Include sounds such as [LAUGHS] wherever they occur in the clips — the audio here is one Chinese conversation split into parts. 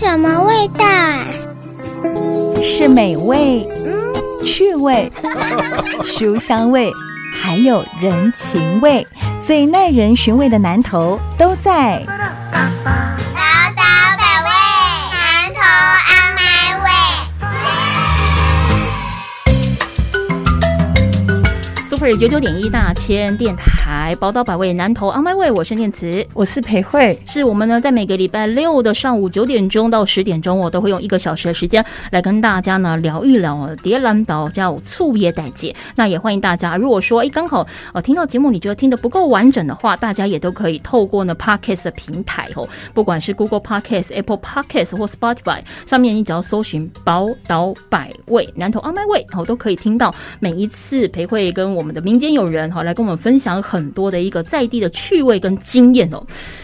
什么味道啊？是美味、趣味、[LAUGHS] 书香味，还有人情味，最耐人寻味的南头都在。宝岛百味，南头阿麦味。Super 九九点一大千电台宝岛百味南投 On My Way，我是念慈。我是裴慧，是我们呢，在每个礼拜六的上午九点钟到十点钟，我都会用一个小时的时间来跟大家呢聊一聊呃蝶兰岛叫醋叶代姐。那也欢迎大家，如果说哎刚好呃听到节目你觉得听得不够完整的话，大家也都可以透过呢 Podcast 的平台哦，不管是 Google Podcast、Apple Podcast 或 Spotify 上面，你只要搜寻宝岛百味南投 On My Way，哦都可以听到每一次裴慧跟我们的民间友人哈来跟我们分享很多的一个在地的趣味跟经验哦。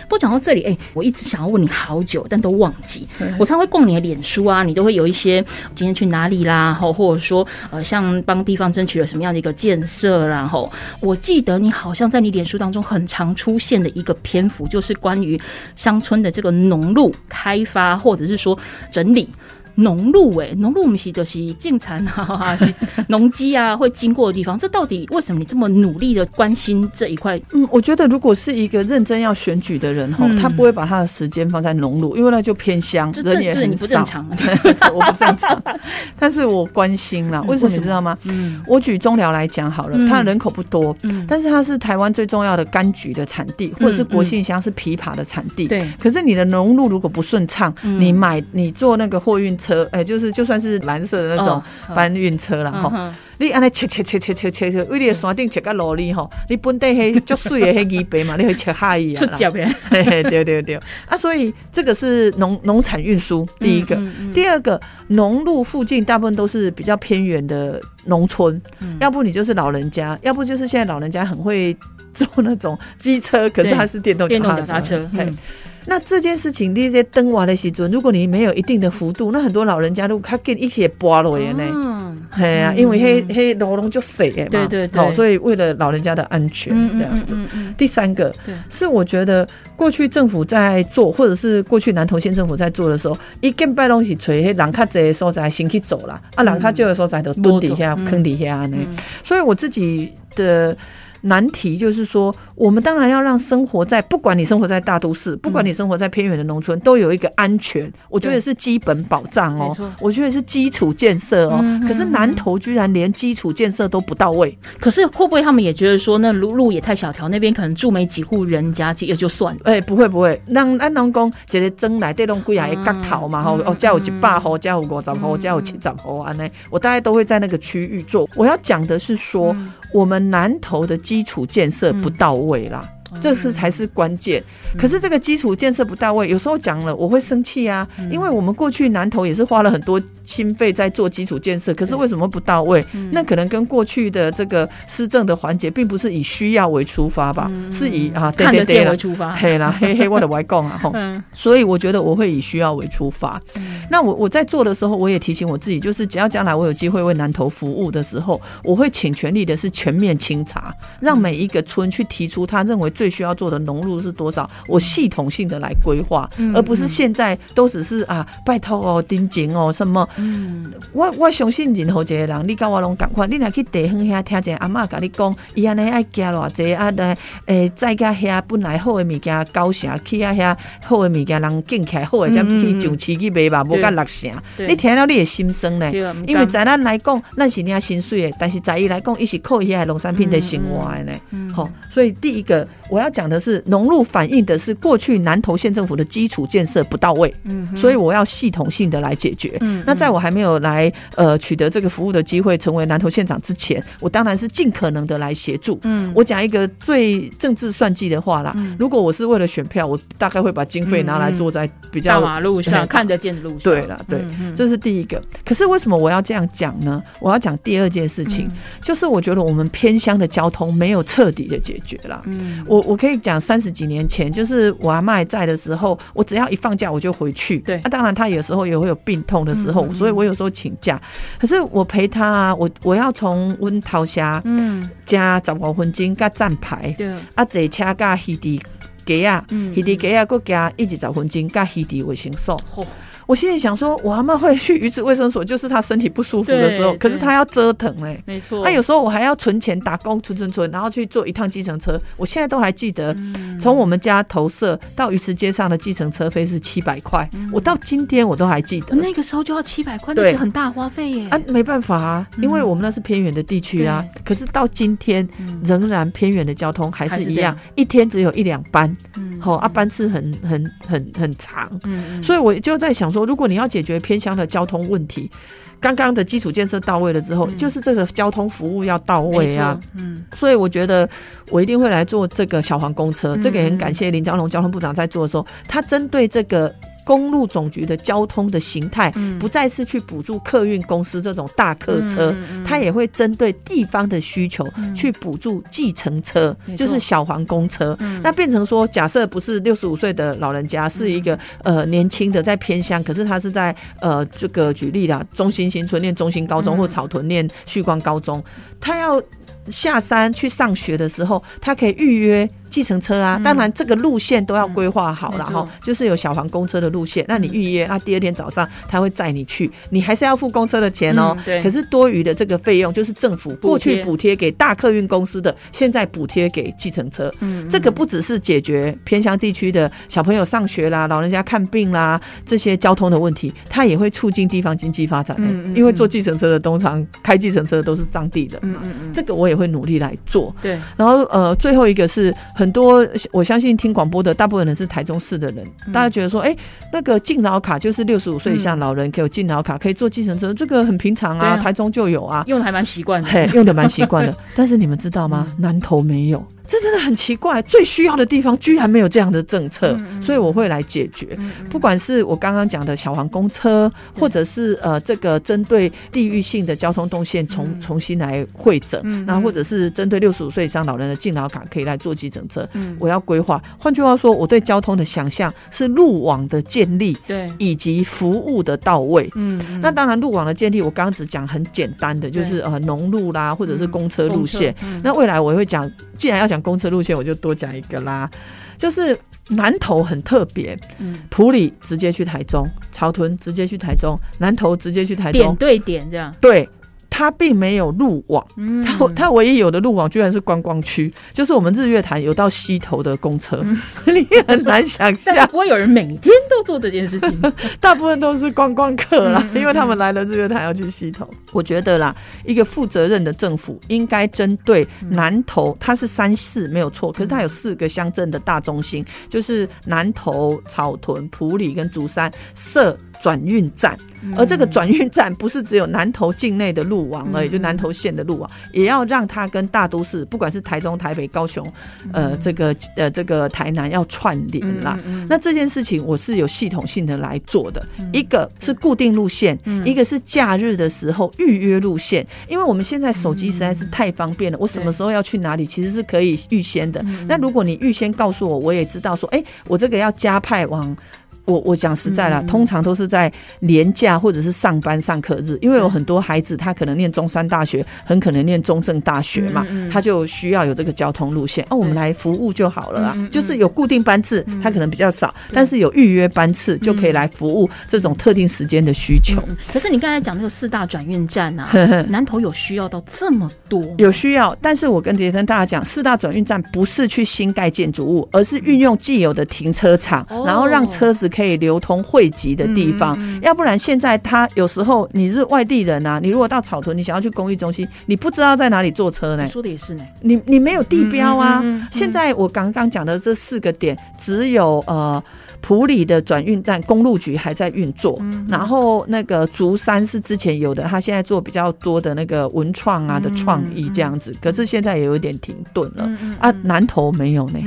不过讲到这里，哎、我一直想要问你好久，但都忘记。我常会逛你的脸书啊，你都会有一些今天去哪里啦，吼，或者说呃，像帮地方争取了什么样的一个建设啦，后。我记得你好像在你脸书当中很常出现的一个篇幅，就是关于乡村的这个农路开发，或者是说整理。农路哎、农路不是就是进产啊，[LAUGHS] 是农机啊会经过的地方，这到底为什么你这么努力的关心这一块？嗯，我觉得如果是一个认真要选举的人哈，嗯他不会把他的时间放在农路，因为那就偏乡，这人也很少。常。[LAUGHS] 我不正常，[LAUGHS] 但是我关心啦。为什么你知道吗？嗯我举中寮来讲好了，嗯它的人口不多，嗯，但是它是台湾最重要的柑橘的产地，或者是国信乡是枇杷的产地。对，可是你的农路如果不顺畅，嗯你买你做那个货运车，哎、就是就算是蓝色的那种哦搬运车啦，吼、嗯。哼你安尼切切切切切切切，为你的山顶切到路里吼，你本地迄足水的迄鱼白嘛，[LAUGHS] 你会切下伊啊啦。出脚呗。嘿嘿，对对对。啊，所以这个是农农产运输第一个。第二个，农路附近大部分都是比较偏远的农村，嗯。要不你就是老人家，要不就是现在老人家很会坐那种机车，可是它是电动电动脚踏车，那这件事情，你在登瓦的时阵，如果你没有一定的幅度，那很多老人家都他跟一起拨落的呢。嗯嘿啊，因为黑黑路拢就水的嘛，对对对哦，所以为了老人家的安全，这样子。嗯嗯第三个是我觉得过去政府在做，或者是过去南投县政府在做的时候，一根拜东西垂黑人卡这的所在先去走啦，啊，人较少的所在都蹲底下、嗯坑底下呢。嗯所以我自己的。难题就是说，我们当然要让生活在不管你生活在大都市，不管你生活在偏远的农村，都有一个安全，我觉得是基本保障哦。我觉得是基础建设哦。嗯可是南投居然连基础建设都不到位，可是会不会他们也觉得说，那路路也太小条，那边可能住没几户人家，也就算了。哎、不会不会，让咱农工一个庄内底拢几啊个角头嘛，吼、嗯哦，家有一百户，家有五十户，家有七十户安尼，我大概都会在那个区域做。我要讲的是说，嗯我们南投的基础建设不到位啦。这是才是关键，可是这个基础建设不到位，有时候讲了我会生气啊，因为我们过去南投也是花了很多经费在做基础建设，可是为什么不到位？那可能跟过去的这个施政的环节，并不是以需要为出发吧，是以啊对看得对对啦见为出发。嘿啦，嘿嘿，[LAUGHS] 我的外公啊，所以我觉得我会以需要为出发。那我我在做的时候，我也提醒我自己，就是只要将来我有机会为南投服务的时候，我会请全力的是全面清查，让每一个村去提出他认为最需要做的融入是多少，我系统性的来规划，而不是现在都只是啊拜托哦、盯紧哦什么。嗯我我相信任何一个人，你跟我拢共款，你若去地方遐听一个阿嬷甲你讲，伊安尼爱加偌济啊，来诶，再加遐本来好的物件高城去啊遐好的物件人建起来好的，才嗯去上市去卖吧，无甲六成，你听了你会心酸呢。因为在咱来讲，咱是领薪水的，但是在伊来讲，伊是靠伊遐农产品的生活的呢。嗯好，所以第一个我要讲的是，农路反映的是过去南投县政府的基础建设不到位，嗯所以我要系统性的来解决。嗯那在我还没有来呃取得这个服务的机会，成为南投县长之前，我当然是尽可能的来协助。嗯我讲一个最政治算计的话啦，如果我是为了选票，我大概会把经费拿来做在比较大马路上对 [LAUGHS] 看得见的路上。对了，对，这是第一个。可是为什么我要这样讲呢？我要讲第二件事情，嗯就是我觉得我们偏乡的交通没有彻底的解决了。嗯我我我可以讲三十几年前，就是我阿妈还在的时候，我只要一放假我就回去。对那、当然她有时候也会有病痛的时候，所以我有时候请假。可是我陪她啊，我我要从温桃峡嗯，加十五分钟加站牌，对，啊坐车加稀地鸡啊，嗯稀地鸡啊，搁加一直十分钟加稀地卫生所。嚯我心里想说，我阿妈会去鱼池卫生所，就是她身体不舒服的时候，可是她要折腾嘞、没错。那、有时候我还要存钱打工，存存存，然后去坐一趟计程车。我现在都还记得，嗯从我们家投射到鱼池街上的计程车费是七百块，我到今天我都还记得。那个时候就要七百块，那是很大花费耶。啊，没办法啊，因为我们那是偏远的地区啊。可是到今天，仍然偏远的交通还是一样一天只有一两班，嗯好、啊，班次很很很很长。嗯嗯所以我就在想说，如果你要解决偏乡的交通问题，刚刚的基础建设到位了之后，就是这个交通服务要到位啊。，嗯，所以我觉得我一定会来做这个小黄公车，嗯这个也很感谢林江龙交通部长在做的时候，他针对这个。公路总局的交通的形态，嗯。不再是去补助客运公司这种大客车，嗯它也会针对地方的需求去补助计程车，就是小黄公车。嗯。那变成说，假设不是六十五岁的老人家，是一个呃年轻的在偏乡，可是他是在呃这个举例啦，中心新村念中心高中、嗯。或草屯念旭光高中，他要下山去上学的时候，他可以预约。计程车啊，嗯。当然这个路线都要规划好嗯没错。然后就是有小黄公车的路线，那你预约啊，第二天早上他会载你去，你还是要付公车的钱哦。嗯。对。可是多余的这个费用就是政府过去补贴给大客运公司的，现在补贴给计程车。嗯这个不只是解决偏乡地区的小朋友上学啦、老人家看病啦这些交通的问题，它也会促进地方经济发展、欸。嗯嗯因为坐计程车的通常开计程车都是当地的嘛，嗯嗯嗯，这个我也会努力来做。对，然后呃，最后一个是很多我相信听广播的大部分人是台中市的人，嗯大家觉得说，哎、那个敬老卡就是六十五岁以下老人可以有敬老卡，可以坐计程车，这个很平常啊，啊台中就有啊。用的还蛮习惯的。嘿，用的蛮习惯的。[LAUGHS] 但是你们知道吗？南投没有，这真的很奇怪。最需要的地方居然没有这样的政策，所以我会来解决。不管是我刚刚讲的小黄公车，或者是呃这个针对地域性的交通动线重重新来会诊，然后或者是针对六十五岁以上老人的敬老卡可以来做急诊车，我要规划。换句话说，我对交通的想象是路网的建立对，以及服务的到位。嗯，那当然，路网的建立，我刚刚只讲很简单的，就是呃农路啦，或者是公车路线。嗯那未来我会讲，既然要讲公车路线，我就多讲一个啦，就是南投很特别，嗯埔里直接去台中，草屯直接去台中，南投直接去台中，点对点这样。对。它并没有路网，嗯。它它唯一有的路网居然是观光区，就是我们日月潭有到溪头的公车，你也很难想象，不会有人每天都做这件事情。[LAUGHS] 大部分都是观光客啦，因为他们来了日月潭要去溪头。我觉得啦，一个负责任的政府应该针对南投，它是三市没有错，可是它有四个乡镇的大中心，就是南投、草屯、埔里跟竹山设转运站，而这个转运站不是只有南投境内的路网而已，就南投县的路网，也要让它跟大都市，不管是台中、台北、高雄，呃，这个呃这个台南要串联啦。那这件事情我是有系统性的来做的，一个是固定路线，一个是假日的时候预约路线，因为我们现在手机实在是太方便了，我什么时候要去哪里，其实是可以预先的。那如果你预先告诉我，我也知道说，哎、我这个要加派往。我我讲实在啦，通常都是在年假或者是上班上课日，因为有很多孩子他可能念中山大学，很可能念中正大学嘛，他就需要有这个交通路线。哦，我们来服务就好了啊，就是有固定班次，他可能比较少，但是有预约班次就可以来服务这种特定时间的需求。嗯可是你刚才讲那个四大转运站啊，[LAUGHS] 南投有需要到这么多？有需要，但是我跟杰森大家讲，四大转运站不是去新盖建筑物，而是运用既有的停车场，哦。然后让车子可以流通汇集的地方。要不然现在他有时候你是外地人啊，你如果到草屯，你想要去公益中心，你不知道在哪里坐车呢？说的也是呢。你你没有地标啊。现在我刚刚讲的这四个点，只有呃。普里的转运站公路局还在运作，嗯然后那个竹山是之前有的，他现在做比较多的那个文创啊的创意这样子，可是现在也有一点停顿了、啊。南投没有呢，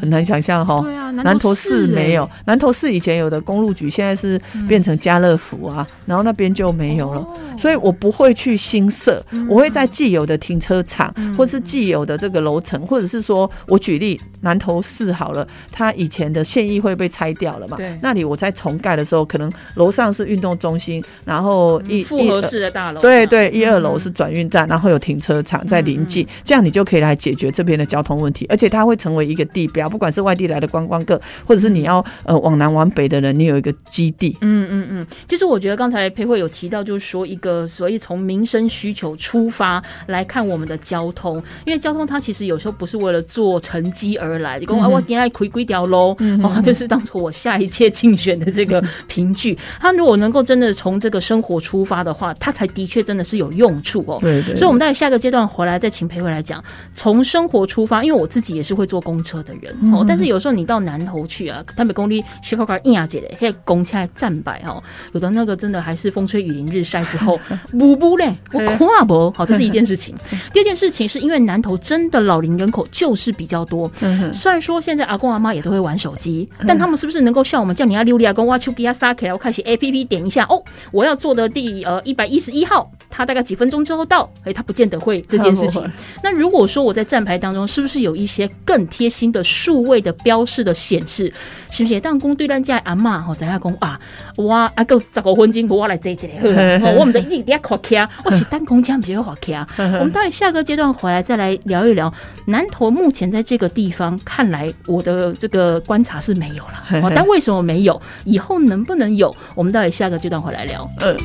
很难想象哈。对啊，南投市市没有，南投市以前有的公路局现在是变成家乐福啊，然后那边就没有了，所以我不会去新设，我会在既有的停车场，或是既有的这个楼层，或者是说我举例南投市好了，它以前的县议会被拆掉了嘛。对，那里我在重盖的时候，可能楼上是运动中心，然后一复合式的大楼。对对，一二楼是转运站，然后有停车场在临近，这样你就可以来解决这边的交通问题，而且它会成为一个地标，不管是外地来的观光客，或者是你要呃往南往北北的人，你有一个基地。嗯嗯嗯，其实我觉得刚才裴慧有提到，就是说一个，所以从民生需求出发来看我们的交通，因为交通它其实有时候不是为了做成绩而来，你跟我我原来亏亏掉喽，哦，就是当做我下一届竞选的这个 [LAUGHS] 凭据。他如果能够真的从这个生活出发的话，他才的确真的是有用处哦。对对，所以我们在下个阶段回来再请裴慧来讲，从生活出发，因为我自己也是会坐公车的人哦，但是有时候你到南头去啊，台北公里斜靠靠硬啊姐嘞，嘿，拱起来站摆哦，有的那个真的还是风吹雨淋日晒之后，[LAUGHS] 不不嘞，我跨不好，这是一件 [LAUGHS] 事情。第二件事情是因为南头真的老龄人口就是比较多，虽然说现在阿公阿妈也都会玩手机，但他们是不是能够像我们叫你要溜利亚公挖丘给他撒起来，我开始 A P P 点一下哦，我要做的第呃一百一十一号，他大概几分钟之后到，哎，他不见得会这件事情。那如果说我在站牌当中，是不是有一些更贴心的数位的标示的显示，是不是当公对咱家阿妈吼，在下讲啊，我啊够十五分钟，我来坐一个，[LAUGHS] 我们的一点滑卡，我是单空枪，不是滑卡。我们待下个阶段回来再来聊一聊南投目前在这个地方，看来我的这个观察是没有了，[LAUGHS] 但为什么没有？以后能不能有？我们到底下个阶段回来聊。嗯。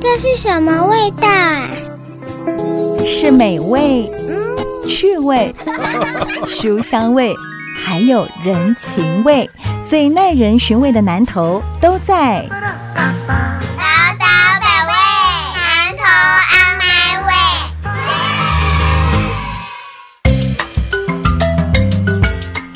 这是什么味道？是美味、趣味、[LAUGHS] 书香味，还有人情味，最耐人寻味的南头都在。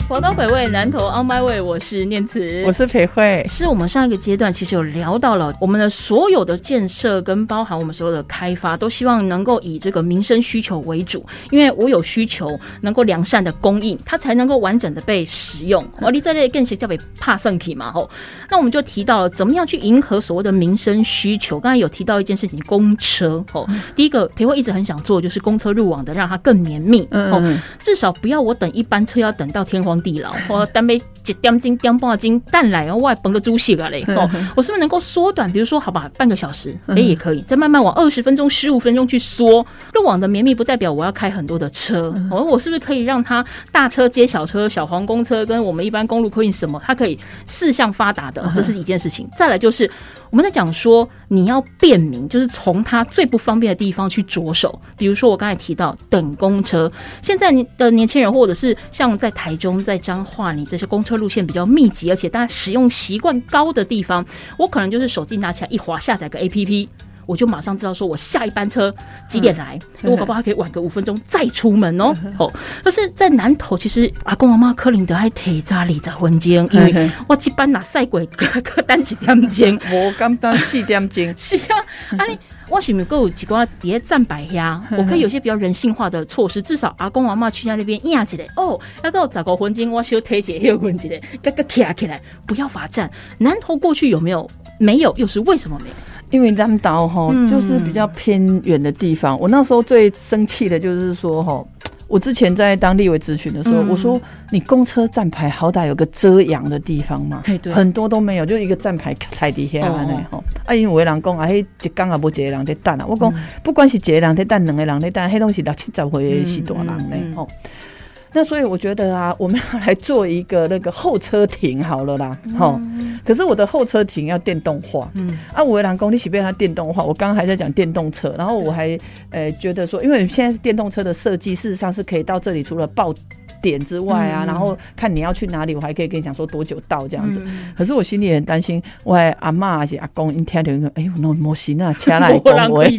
宝岛北位南投 On My Way，我是念慈，我是裴慧。是我们上一个阶段其实有聊到了我们的所有的建设跟包含我们所有的开发，都希望能够以这个民生需求为主，因为我有需求能够良善的供应，它才能够完整的被使用。而 [LAUGHS] 你这类更是叫为怕圣体嘛吼。那我们就提到了怎么样去迎合所谓的民生需求。刚才有提到一件事情，公车吼，第一个裴慧一直很想做，就是公车入网的让它更绵密哦，至少不要我等一班车要等到天荒。地牢，我单杯一点钟、点半斤蛋奶，然后外崩个猪血啊嘞！哦，我是不是能够缩短？比如说，好吧，半个小时，哎，也可以，再慢慢往二十分钟、十五分钟去缩。路网的绵密不代表我要开很多的车，哦，我是不是可以让它大车接小车、小黄公车跟我们一般公路客运什么，它可以四向发达的，这是一件事情。再来就是我们在讲说，你要便民，就是从它最不方便的地方去着手。比如说我刚才提到等公车，现在的年轻人或者是像在台中在。彰化，你这些公车路线比较密集，而且大家使用习惯高的地方，我可能就是手机拿起来一滑，下载个 A P P，我就马上知道说我下一班车几点来，我 [LAUGHS] 搞不好还可以晚个五分钟再出门哦。哦，但是在南头，其实阿公阿妈柯林德还提早离在婚间，因为我 [LAUGHS] 一般拿赛鬼客单几点钟，我刚单四点钟，[LAUGHS] 是啊，啊你。我是不是够几挂叠站摆呀？我可以有些比较人性化的措施，至少阿公阿妈去那边压起来哦，要到找个黄金，我修推起有婚金的，个个卡起来，不要罚站。南投过去有没有？没有，又是为什么没有？因为南岛哈就是比较偏远的地方。我那时候最生气的就是说哈。我之前在当地委咨询的时候，我说你公车站牌好歹有个遮阳的地方嘛，很多都没有，就一个站牌踩底下呢吼。啊，因为有的人讲啊，迄一工也无一个人在等啊。我讲不管是一个人在等，两个人在等，迄拢是六七十岁的是大人呢吼。那所以我觉得啊，我们要来做一个那个候车亭好了啦，哈。可是我的候车亭要电动化，嗯，啊，五维兰公里起变它电动化。我刚刚还在讲电动车，然后我还呃觉得说，因为现在电动车的设计事实上是可以到这里，除了报。点之外啊，然后看你要去哪里，我还可以跟你讲说多久到这样子。可是我心里很担心，我阿妈还是阿公，一听到哎呦，那模型啊，掐来讲。我 [LAUGHS]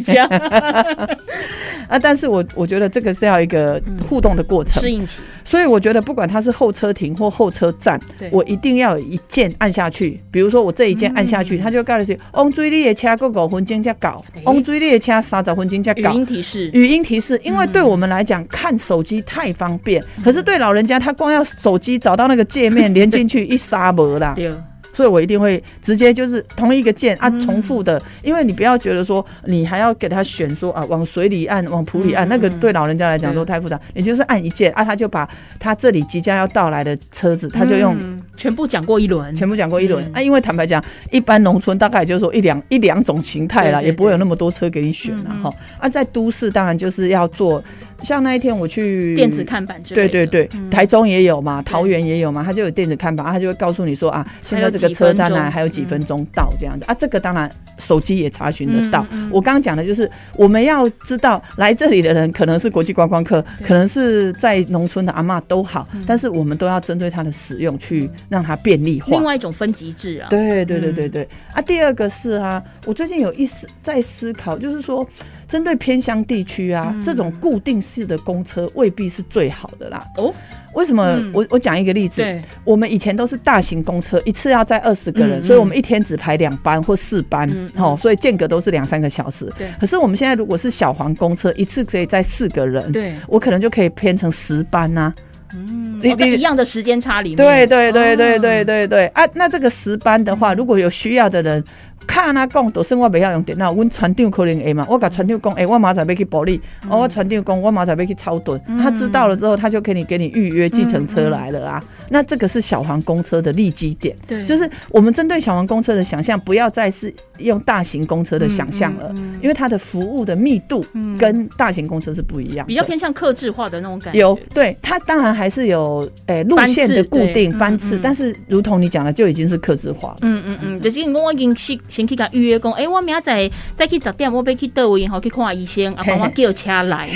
啊，但是我我觉得这个是要一个互动的过程，适应期。所以我觉得不管它是候车亭或候车站，我一定要有一键按下去。比如说我这一键按下去，他就告诉你，往追你的车过五分钟再搞，往追你的车三十分钟再搞。语音提示，语音提示，因为对我们来讲看手机太方便，可是对老人家他光要手机找到那个界面连进去一杀没啦，[LAUGHS] 所以我一定会直接就是同一个键啊重复的，因为你不要觉得说你还要给他选说啊往水里按往土里按，那个对老人家来讲都太复杂，也就是按一键啊他就把他这里即将要到来的车子他就用全部讲过一轮，全部讲过一轮、嗯。啊。因为坦白讲，一般农村大概就是说一两一两种形态啦，也不会有那么多车给你选啦嗯嗯。哈。啊，在都市当然就是要做，像那一天我去电子看板。对对对，嗯。台中也有嘛，桃园也有嘛，它就有电子看板，它就会告诉你说啊，现在这个车站呢还有几分钟到这样子。啊，这个当然手机也查询得到。我刚刚讲的就是我们要知道来这里的人可能是国际观光客，可能是在农村的阿嬷都好，嗯。但是我们都要针对它的使用去让它便利化另。外一种分级制啊。对对对嗯对对、啊！第二个是啊，我最近有一思在思考，就是说，针对偏乡地区啊，嗯这种固定式的公车未必是最好的啦。哦，为什么？嗯我我讲一个例子，对，我们以前都是大型公车，一次要载二十个人，嗯嗯所以我们一天只排两班或四班，哦，所以间隔都是两三个小时。对可是我们现在如果是小黄公车，一次可以载四个人，对，我可能就可以编成十班呐、嗯，你哦在你一样的时间差里面。对对对对哦对对对啊！那这个十班的话，如果有需要的人，看他讲，都生我不要用电脑，阮船长可能会嘛，我甲船长讲，哎、我马上要去保利，哦，我船长讲，我马上要去超顿，嗯。他知道了之后，他就可以给你预约计程车来了啊。那这个是小黄公车的利基点，对，就是我们针对小黄公车的想象，不要再是用大型公车的想象了，因为它的服务的密度嗯。跟大型公车是不一样，比较偏向克制化的那种感觉。有，对它当然还是有诶、路线的固定班次但是如同你讲的，就已经是客制化了。嗯嗯嗯，就是我已经先先去甲预约讲，诶、我明仔载再去十点，我要去倒位吼去看医生，啊，帮我叫车来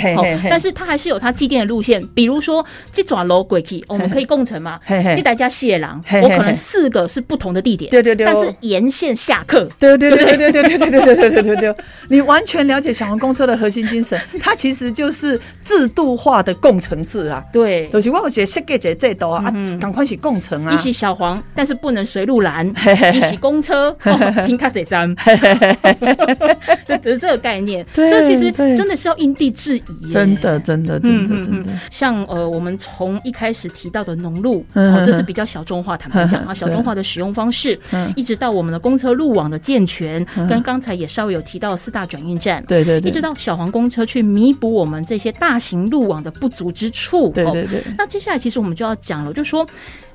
但是他还是有他既定的路线，比如说这转楼过去，我们可以共乘嘛，这大家谢郎，我可能四个是不同的地点，对对对。但是沿线下课。对对对对对对对对对对对对对对，你完全了解小黄公车的核心精神，[LAUGHS] 它其实就是制度化的共乘制啊。对，就是我有些设计者这度啊，赶快是共乘啊。一。起小黄，但是不能随路拦一起公车，哦 [LAUGHS] 停卡这站，[LAUGHS] 这这是这个概念，所以其实真的是要因地制宜，真的，真的，真的，嗯真的，像呃，我们从一开始提到的农路，这是比较小众化，坦白讲啊，小众化的使用方式，嗯。一直到我们的公车路网的健全，跟刚才也稍微有提到四大转运站。对对对，一直到小黄公车去弥补我们这些大型路网的不足之处。哦对对对，那接下来其实我们就要讲了，就说，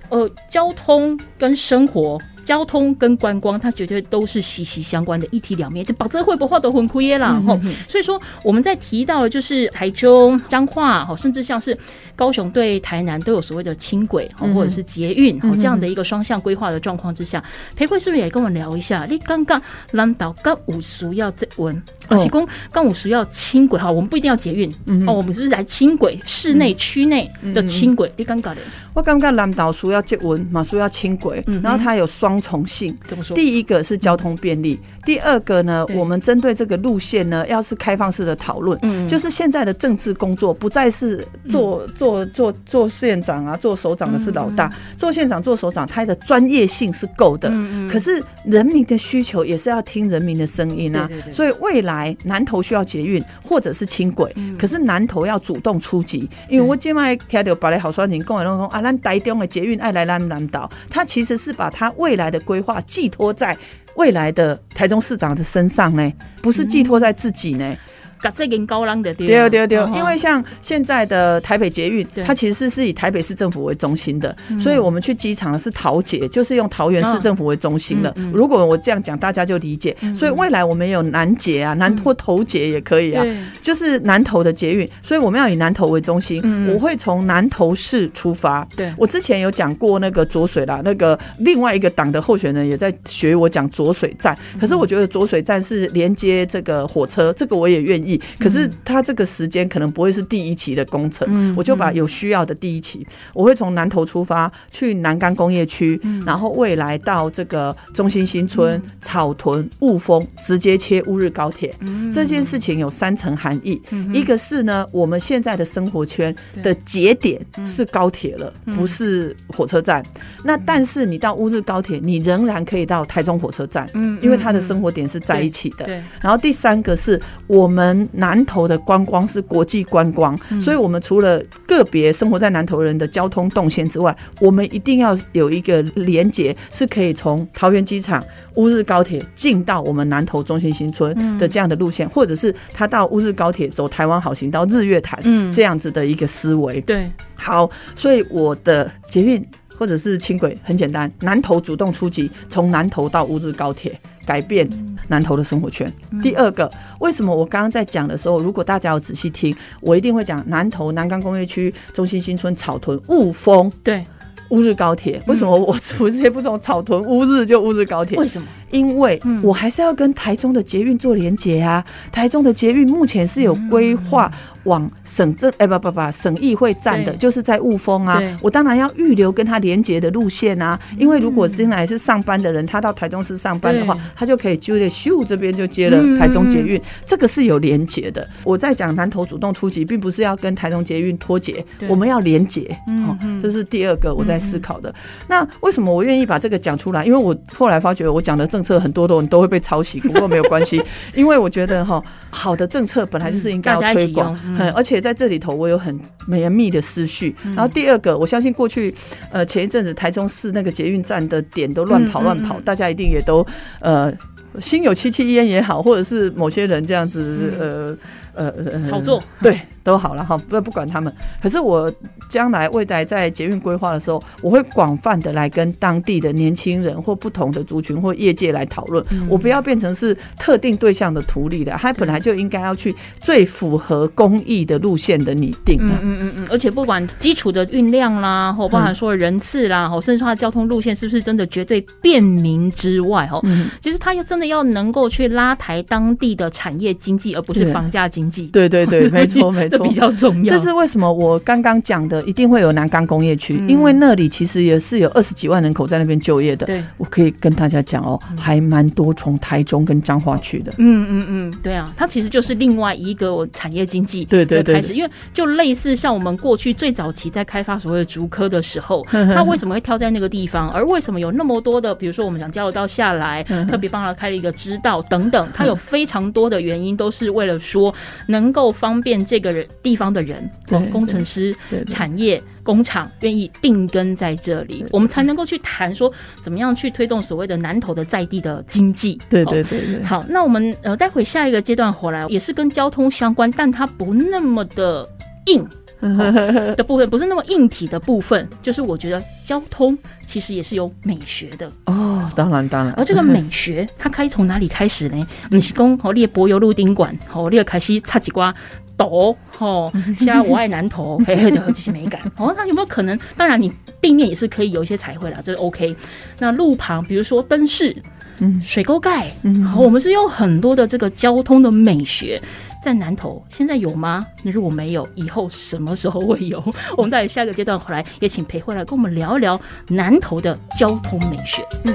呃，交通跟生活。交通跟观光，它绝对都是息息相关的，一体两面。这把这会不会都很亏啦？吼、所以说我们在提到的就是台中、彰化，哈，甚至像是高雄对台南都有所谓的轻轨，哈，或者是捷运，哈，这样的一个双向规划的状况之下，裴慧是不是也跟我们聊一下？你刚刚蓝岛刚五叔要这文，而且公刚五叔要轻轨，哈，我们不一定要捷运，哦，我们是不是来轻轨市内区内的轻轨？你刚刚的我刚刚南岛需要接吻，马叔要轻轨，然后他有双重性。怎么说？第一个是交通便利，第二个呢，我们针对这个路线呢，要是开放式的讨论，嗯。就是现在的政治工作不再是做做做做县长啊，做首长的是老嗯。大，做县长做首长，他的专业性是够的，嗯可是人民的需求也是要听人民的声音啊。所以未来南投需要捷运或者是轻轨，可是南投要主动出击，因为我今麦听到别的好酸人跟我讲啊，咱台中的捷运爱来咱南岛，他其实是把他未来的规划寄托在未来的台中市长的身上呢，不是寄托在自己呢。把这根高浪的对对对因为像现在的台北捷运，它其实是以台北市政府为中心的，所以我们去机场是桃捷，就是用桃园市政府为中心的。如果我这样讲，大家就理解。所以未来我们有南捷啊，南或头捷也可以啊，就是南投的捷运，所以我们要以南投为中心。嗯我会从南投市出发。对。我之前有讲过那个浊水啦，那个另外一个党的候选人也在学我讲浊水站，嗯。可是我觉得浊水站是连接这个火车，这个我也愿意。可是它这个时间可能不会是第一期的工程，嗯我就把有需要的第一期，我会从南头出发去南岗工业区，嗯然后未来到这个中心新村、草屯、雾峰，直接切乌日高铁。嗯这件事情有三层含义，一个是呢，我们现在的生活圈的节点是高铁了，嗯不是火车站。那但是你到乌日高铁，你仍然可以到台中火车站，嗯因为它的生活点是在一起的。对然后第三个是我们南投的观光是国际观光，嗯。所以我们除了个别生活在南投人的交通动线之外，我们一定要有一个连接，是可以从桃园机场、乌日高铁进到我们南投中心新村嗯。的这样的路线，或者是他到乌日高铁走台湾好行到日月潭嗯。这样子的一个思维。对，好，所以我的捷运或者是轻轨，很简单，南投主动出击，从南投到乌日高铁，改变南投的生活圈。第二个，为什么我刚刚在讲的时候，如果大家要仔细听，我一定会讲南投南岗工业区、中心新村、草屯、雾峰、对，乌日高铁。为什么我直接不从草屯乌日就乌日高铁？为什么？因为嗯我还是要跟台中的捷运做连接啊。台中的捷运目前是有规划往省政，哎、不不不，省议会站的，就是在雾峰啊。我当然要预留跟他连接的路线啊，因为如果进来是上班的人，他到台中市上班的话，他就可以就在秀这边就接了嗯台中捷运，这个是有连接的。我在讲南投主动出击，并不是要跟台中捷运脱节，我们要连接。这是第二个我在思考的。那为什么我愿意把这个讲出来？因为我后来发觉我讲的政策很多的人都会被抄袭，不过没有关系，[LAUGHS] 因为我觉得哈，好的政策本来就是应该要推广嗯嗯而且在这里头我有很绵密的思绪。然后第二个，我相信过去呃前一阵子台中市那个捷运站的点都乱跑乱跑，嗯大家一定也都呃。心有戚戚焉也好，或者是某些人这样子，呃呃呃，嗯炒作对都好了哈，不不管他们。可是我将来未来在捷运规划的时候，我会广泛的来跟当地的年轻人或不同的族群或业界来讨论，嗯我不要变成是特定对象的图例了，他本来就应该要去最符合公益的路线的拟定嗯啊。嗯嗯嗯，而且不管基础的运量啦，或包含说人次啦，或甚至说它的交通路线是不是真的绝对便民之外，哦，嗯，其实他要真的要能够去拉抬当地的产业经济，而不是房价经济。对对对，没错 [LAUGHS] 没错这比。较重要。这是为什么我刚刚讲的一定会有南港工业区，嗯因为那里其实也是有二十几万人口在那边就业的。对，我可以跟大家讲哦，还蛮多从台中跟彰化去的。嗯嗯嗯，对啊，它其实就是另外一个产业经济对对开始，因为就类似像我们过去最早期在开发所谓的竹科的时候，[LAUGHS] 它为什么会挑在那个地方，而为什么有那么多的，比如说我们讲交流道下来，特别帮他开了一个支道等等，它有非常多的原因，都是为了说能够方便这个人地方的人，工程师、产业。工厂愿意定根在这里，我们才能够去谈说怎么样去推动所谓的南投的在地的经济。对哦对对对，好，那我们呃，待会下一个阶段回来也是跟交通相关，但它不那么的硬。[LAUGHS] 哦的部分不是那么硬体的部分，就是我觉得交通其实也是有美学的，哦，当然当然，而这个 [LAUGHS] 美学它可以从哪里开始呢？你是讲好，列柏油路宾馆，好，列开始插几瓜斗，吼，[LAUGHS] 像我爱南投，[LAUGHS] 嘿嘿的这些美感，哦，那有没有可能？当然，你地面也是可以有一些彩绘啦，这是 OK。那路旁，比如说灯饰，嗯水沟盖，嗯好，我们是有很多的这个交通的美学。在南投现在有吗？那如果没有，以后什么时候会有？[LAUGHS] 我们在下一个阶段回来，也请裴慧来跟我们聊一聊南投的交通美学。嗯，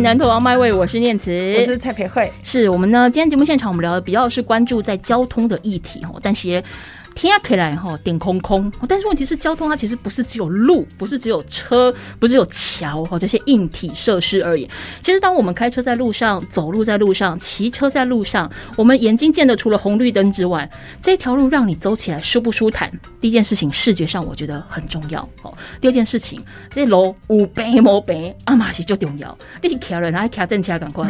南投 on my way，我是念慈，我是蔡培慧，是我们呢，今天节目现场我们聊的比较是关注在交通的议题哦，但是。天起来哈，点空空，但是问题是交通它其实不是只有路，不是只有车，不是只有桥哦这些硬体设施而已。其实当我们开车在路上、走路在路上、骑车在路上，我们眼睛见的除了红绿灯之外，这条路让你走起来舒不舒坦？第一件事情，视觉上我觉得很重要哦。第二件事情，这路有白没白，阿玛西就重要。你是卡了，然后卡正卡赶快，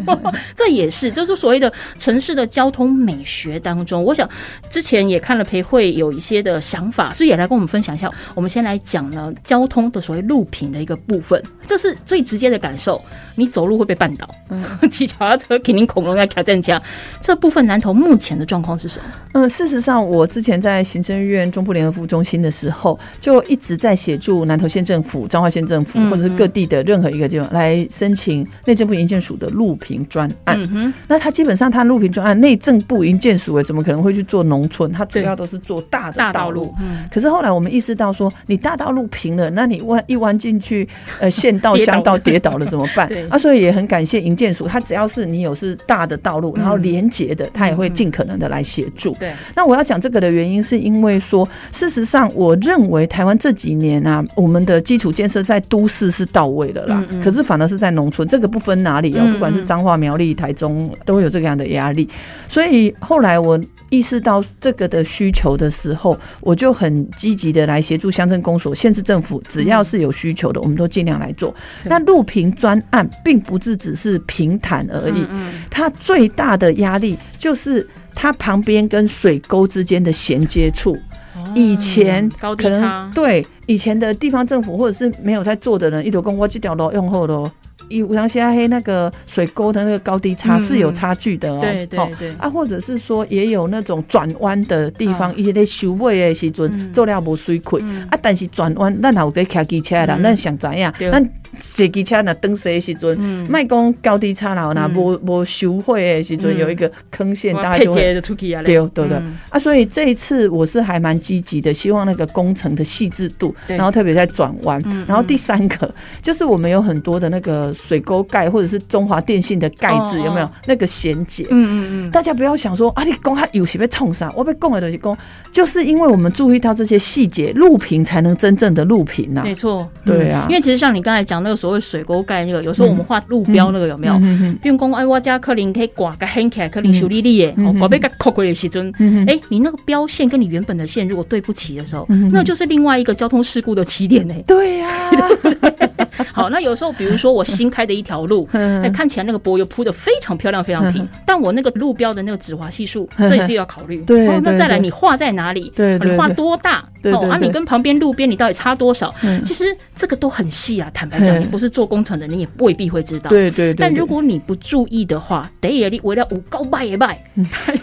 [LAUGHS] 这也是就是所谓的城市的交通美学当中，我想之前也看了裴慧有一些的想法，所以也来跟我们分享一下。我们先来讲呢交通的所谓路平的一个部分，这是最直接的感受。你走路会被绊倒，[LAUGHS] 骑脚踏车肯定恐龙要卡正枪。这部分南投目前的状况是什么？嗯，事实上，我之前在行政院中部联合服务中心的时候，就一直在协助南投县政府、彰化县政府嗯或者是各地的任何一个地方来申请内政部营建署的路平专案。嗯哼，那他基本上他路平专案，内政部营建署诶，怎么可能会去做农村？他主对要要都是做大的大道道路。可是后来我们意识到说，你大道路平了，那你弯一弯进去，呃，[LAUGHS] 县道、乡道跌倒了。怎么办？[LAUGHS] 对？啊，所以也很感谢营建署，它只要是你有是大的道路，然后连结的，它也会尽可能的来协助。对，那我要讲这个的原因，是因为说，事实上，我认为台湾这几年啊，我们的基础建设在都市是到位了啦，可是反而是在农村，这个不分哪里哦，嗯不管是彰化、苗栗、台中，都会有这个样的压力。所以后来我意识到这个的需求的时候，我就很积极的来协助乡镇公所、县市政府，只要是有需求的，我们都尽量来做。那路平专案并不是只是平坦而已，嗯它最大的压力就是它旁边跟水沟之间的衔接处。嗯以前可能，对以前的地方政府或者是没有在做的人，一头公我这条路用后喽。有像现在黑那个水沟的那个高低差嗯是有差距的哦，对对哦对。啊，或者是说也有那种转弯的地方，哦伊咧修尾的时阵嗯。做了无水亏嗯。啊，但是转弯咱也有在骑机车的啦，嗯。咱想知影，对。咱坐机车若登时的时阵，嗯。卖讲高低差啦，那嗯。无无修会的时阵嗯有一个坑线，大家就会接的出去啊，对对啊，所以这一次我是还蛮积极的，希望那个工程的细致度，然后特别在转弯。嗯，然后第三个就是我们有很多的那个水沟盖或者是中华电信的盖子，哦有没有？哦那个衔接？嗯嗯嗯，大家不要想说啊，你讲它有是被冲上，我被供的东西供，就是因为我们注意到这些细节，录屏才能真正的录屏呐。没错，对啊。嗯因为其实像你刚才讲那个所谓水沟盖那个，有时候我们画路标那个有没有？比如讲，哎，我家可能可以挂个掀起来，可能修理理耶，哦，挂被个扣过的时阵，嗯哎，你那个标线跟你原本的线如果对不齐的时候嗯，那就是另外一个交通事故的起点呢。对呀，[LAUGHS] 好，那有时候比如说我新开的一条路，[LAUGHS] 嗯哎，看起来那个柏油铺的非常漂亮，非常平，但我那个路标的那个指滑系数，嗯这也是要考虑。对哦那再来你画在哪里？对你画多大？哦，啊，对对对你跟旁边路边你到底差多少？嗯其实这个都很细啊。坦白讲，嗯你不是做工程的，你也未必会知道。对对但如果你不注意的话，第一个你为了五高拜也拜，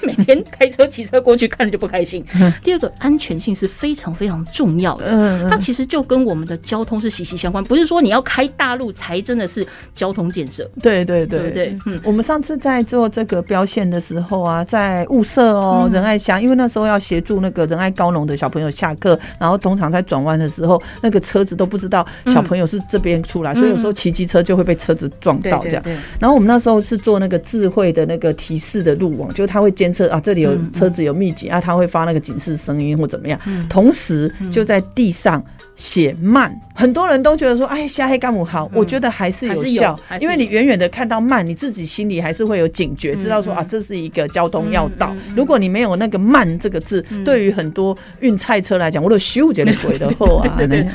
每天开车骑车过去看着就不开心。第二个安全性是非常非常重要的。嗯它其实就跟我们的交通是息息相关，不是说你要开大路才真的是交通建设，对对对对对？嗯，我们上次在做这个标线的时候啊，在物色哦，嗯仁爱乡，因为那时候要协助那个仁爱高农的小朋友下课，然后通常在转弯的时候，那个车子都不知道小朋友是这边出来，所以有时候骑机车就会被车子撞到这样。然后我们那时候是做那个智慧的那个提示的路网，就是它会监测啊，这里有嗯车子有密集啊，它会发那个警示声音或怎么样，嗯。同时就在地上。写慢，很多人都觉得说，哎，下黑干姆好，我觉得还是有有效因为你远远的看到慢，你自己心里还是会有警觉，知道说嗯。啊，这是一个交通要道。如果你没有那个慢这个字，对于很多运菜车来讲，我都修觉得鬼的 [LAUGHS] 后啊，对。对。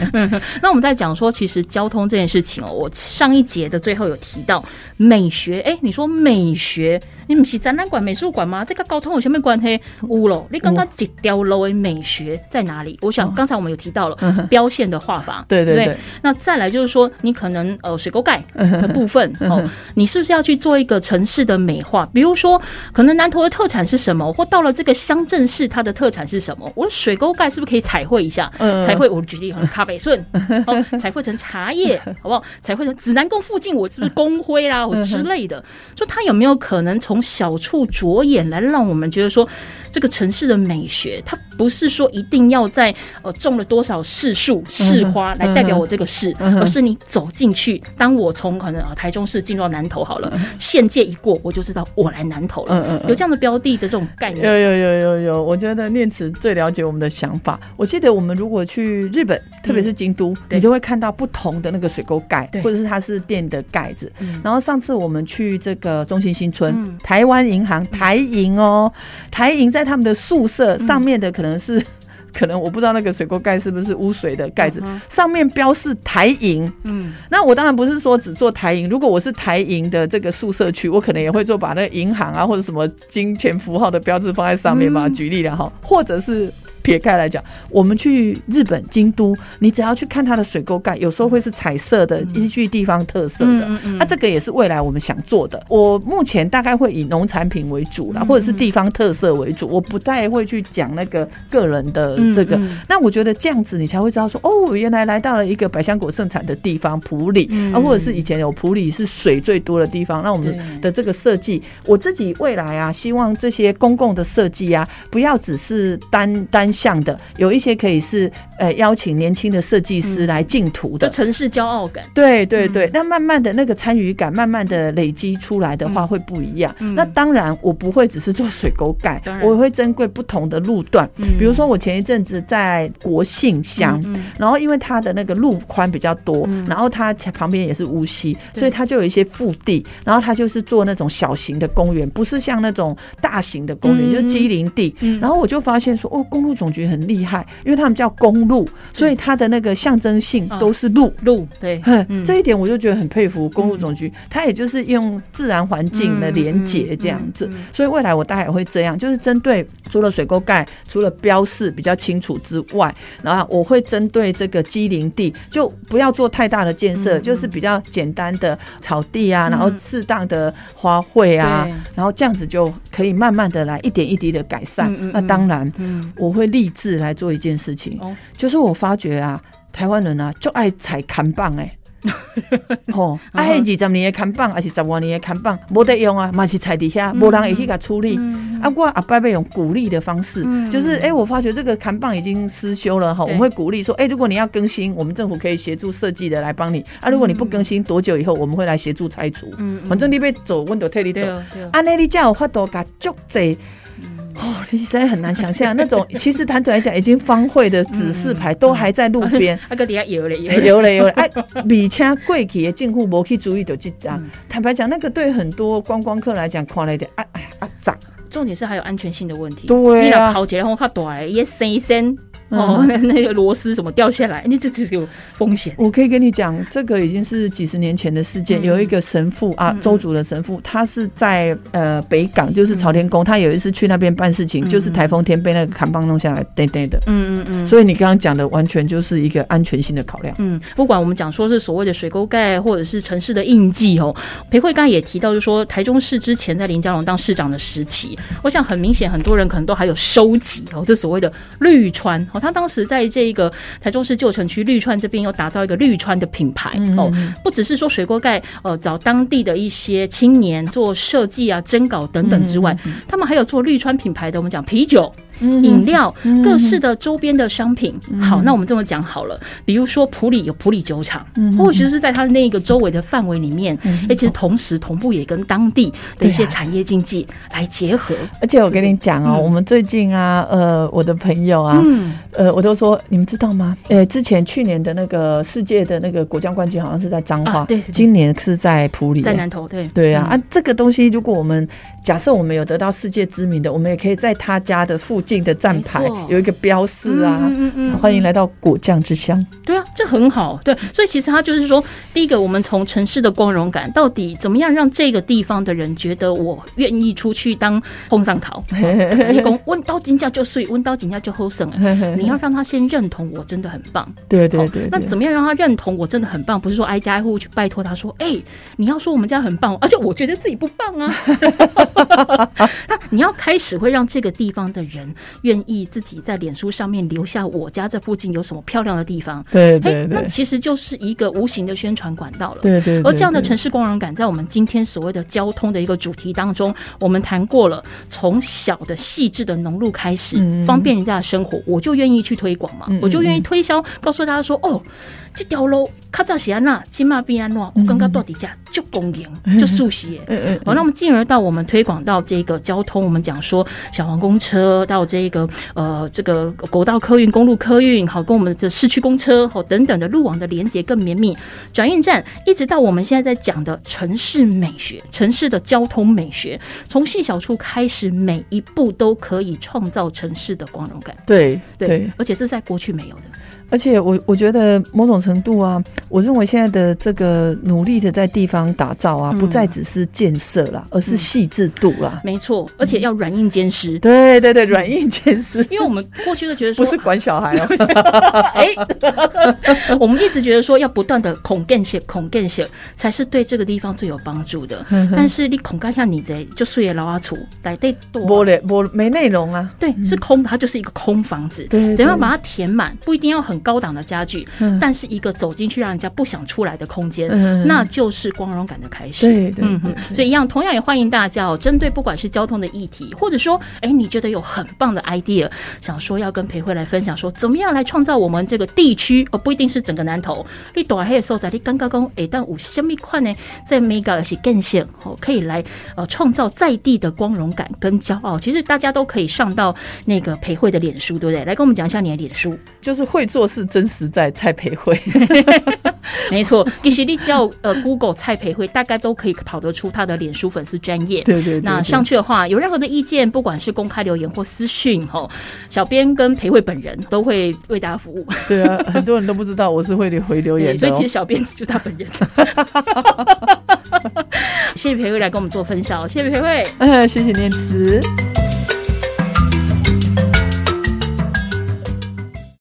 那我们在讲说，其实交通这件事情哦，我上一节的最后有提到美学。哎，你说美学，你不是展览馆、美术馆吗？这个交通有什么关系？有咯，你刚刚几条路的美学在哪里？我想刚才我们有提到了标线的画法，不对对对那再来就是说，你可能呃水沟盖的部分哦，你是不是要去做一个城市的美化？比如说，可能南投的特产是什么，或到了这个乡镇市，它的特产是什么？我的水沟盖是不是可以彩绘一下？嗯彩绘，我举例，可能咖啡顺 [LAUGHS] 哦，彩绘成茶叶，好不好？彩绘成指南宫附近，我是不是工徽啦，或之类的？就它有没有可能从从小处着眼来让我们觉得说，这个城市的美学，它不是说一定要在呃种了多少市树市花来代表我这个市，而是你走进去，当我从可能啊台中市进入到南投好了，县界一过，我就知道我来南投了。嗯嗯嗯有这样的标的的这种概念，有有有有有，我觉得念慈最了解我们的想法。我记得我们如果去日本，特别是京都，你就会看到不同的那个水沟盖，或者是它是店的盖子。嗯然后上次我们去这个中心新村，嗯台湾银行台银哦，台银在他们的宿舍上面的可能是。[LAUGHS] 可能我不知道那个水沟盖是不是污水的盖子，上面标示台银，嗯，那我当然不是说只做台银，如果我是台银的这个宿舍区，我可能也会做把那个银行啊或者什么金钱符号的标志放在上面嘛，举例了哈，或者是。撇开来讲，我们去日本京都，你只要去看它的水沟盖，有时候会是彩色的，依据地方特色的。那、这个也是未来我们想做的。我目前大概会以农产品为主嗯啦，或者是地方特色为主，我不太会去讲那个个人的这个。那我觉得这样子，你才会知道说，哦，原来来到了一个百香果盛产的地方普里、嗯啊，或者是以前有普里是水最多的地方。那我们的这个设计，我自己未来啊，希望这些公共的设计啊，不要只是单单向的，有一些可以是呃邀请年轻的设计师来进图的。就城市骄傲感。对对对，那慢慢的那个参与感，慢慢的累积出来的话，会不一样。那当然，我不会只是做水沟盖我会珍贵不同的路段。比如说，我前一阵子在国信乡，然后因为它的那个路宽比较多，然后它旁边也是无锡，所以它就有一些腹地，然后它就是做那种小型的公园，不是像那种大型的公园，嗯就是机林地。然后我就发现说，哦，公路总局很厉害，因为他们叫公路，所以它的那个象征性都是路。路对，这一点我就觉得很佩服公路总局，它也就是用自然环境的连接这样子，所以未来我大概也会这样，就是针对除了水沟盖、除了标示比较清楚之外，然后我会针对这个机林地，就不要做太大的建设，就是比较简单的草地啊，然后适当的花卉啊对，然后这样子就可以慢慢的来一点一滴的改善。那当然，嗯，我会立志来做一件事情，哦就是我发觉啊，台湾人啊就爱踩砍棒哎。[LAUGHS] 吼，啊，迄二十年的砍棒，还是十多年的砍棒，无得用啊，嘛是踩底下，无人会去甲处理。啊，我阿伯要用鼓励的方式，就是哎、诶我发觉这个砍棒已经失修了哈，我们会鼓励说，哎、如果你要更新，我们政府可以协助设计的来帮你。啊，如果你不更新，多久以后我们会来协助拆除。嗯反正你要走，我就替你走安内你才有法度甲足济。哦，你实在很难想象那种，[LAUGHS] 其实坦白来讲，已经方会的指示牌都还在路边，[LAUGHS] 那个底下有嘞有嘞，有嘞有嘞，哎，而且过去的进户无去注意到这张。坦白讲，那个对很多观光客来讲，看了一点啊哎啊脏。重点是还有安全性的问题。对啊你若跑起来然后它短，也生一生哦，那那个螺丝什么掉下来，你这这是有风险。我可以跟你讲，这个已经是几十年前的事件。嗯有一个神父啊，周族的神父，他是在呃北港，就是朝天宫，他有一次去那边办事情，就是台风天被那个砍棒弄下来，对对的。嗯嗯嗯。所以你刚刚讲的，完全就是一个安全性的考量。嗯，不管我们讲说是所谓的水沟盖，或者是城市的印记哦，裴慧刚才也提到，就是说台中市之前在林佳龙当市长的时期，我想很明显，很多人可能都还有收集哦，这所谓的绿川哦，他当时在这个台中市旧城区绿川这边又打造一个绿川的品牌哦，不只是说水锅盖，呃，找当地的一些青年做设计啊、征稿等等之外，他们还有做绿川品牌的，我们讲啤酒。饮料、各式的周边的商品。好，那我们这么讲好了，比如说普里有普里酒厂，或许是在它那个周围的范围里面，哎，其实同时同步也跟当地的一些产业经济来结合。而且我跟你讲哦，我们最近啊，呃，我的朋友啊，嗯，呃，我都说你们知道吗？呃，之前去年的那个世界的那个国家冠军好像是在彰化，对今年是在普里，在南投对。对啊，啊，这个东西如果我们假设我们有得到世界知名的，我们也可以在他家的附近的站牌有一个标示啊，嗯嗯嗯欢迎来到果酱之乡。对啊，这很好。对，所以其实它就是说，第一个，我们从城市的光荣感，到底怎么样让这个地方的人觉得我愿意出去当碰上桃，[LAUGHS] 你讲温刀金价就睡，温刀金价就好省。[LAUGHS] 你要让他先认同我真的很棒。好对对对，那怎么样让他认同我真的很棒？不是说挨家挨户去拜托他说，哎、你要说我们家很棒，而且我觉得自己不棒啊。[LAUGHS] 那你要开始会让这个地方的人愿意自己在脸书上面留下我家这附近有什么漂亮的地方。对对对，那其实就是一个无形的宣传管道了。对对，而这样的城市光荣感，在我们今天所谓的交通的一个主题当中，我们谈过了，从小的细致的农路开始，嗯。方便人家的生活，我就愿意去推广嘛，我就愿意推销，告诉大家说，哦，这条路卡扎西安娜，金马比安诺，我刚刚到底下就公营，就熟悉。嗯嗯好，那我们进而到我们推广到这个交通，我们讲说小黄公车到这个呃这个国道客运、公路客运，好跟我们的市区公车好等等的路网的连接更绵密，转运站一直到我们现在在讲的城市美学、城市的交通美学，从细小处开始，每一步都可以创造城市的光荣感。对对，对，而且这是在过去没有的。而且我我觉得某种程度啊，我认为现在的这个努力的在地方打造啊，嗯不再只是建设啦，而是细致度啦。没错，而且要软硬兼施。[LAUGHS] 对对对，软硬兼施，[LAUGHS] 因为我们过去都觉得说，[LAUGHS] 不是管小孩哦。哎，我们一直觉得说要不断的恐更些、恐更些，才是对这个地方最有帮助的。但是你恐干下你这就睡老阿厨来对多没嘞，没没内容啊。对，是空的，它就是一个空房子。对对怎样把它填满？不一定要很高档的家具，嗯。但是一个走进去让人家不想出来的空间，嗯。那就是光荣感的开始。对对嗯所以一样，同样也欢迎大家哦，针对不管是交通的议题，或者说，哎，你觉得有很棒的 idea，想说要跟裴慧来分享，说怎么样来创造我们这个地区，而不一定是整个南投。你短黑的时候，在你刚刚讲，哎，但有什么款呢？在 mega 是更线哦，可以来呃创造在地的光荣感跟骄傲。其实大家都可以上到那个裴慧的脸书，对不对？来跟我们讲一下你的脸书。就是会做事真实在蔡培慧。[LAUGHS] 没错，其实你叫呃 Google 蔡培慧，大概都可以跑得出他的脸书粉丝专业。对对对那上去的话，有任何的意见，不管是公开留言或私讯，哦，小编跟培慧本人都会为大家服务。对啊，[LAUGHS] 很多人都不知道我是会回留言，的、哦所以其实。小编就是他本人。[LAUGHS] 谢谢培慧来跟我们做分享，谢谢培慧。呃，谢谢念慈。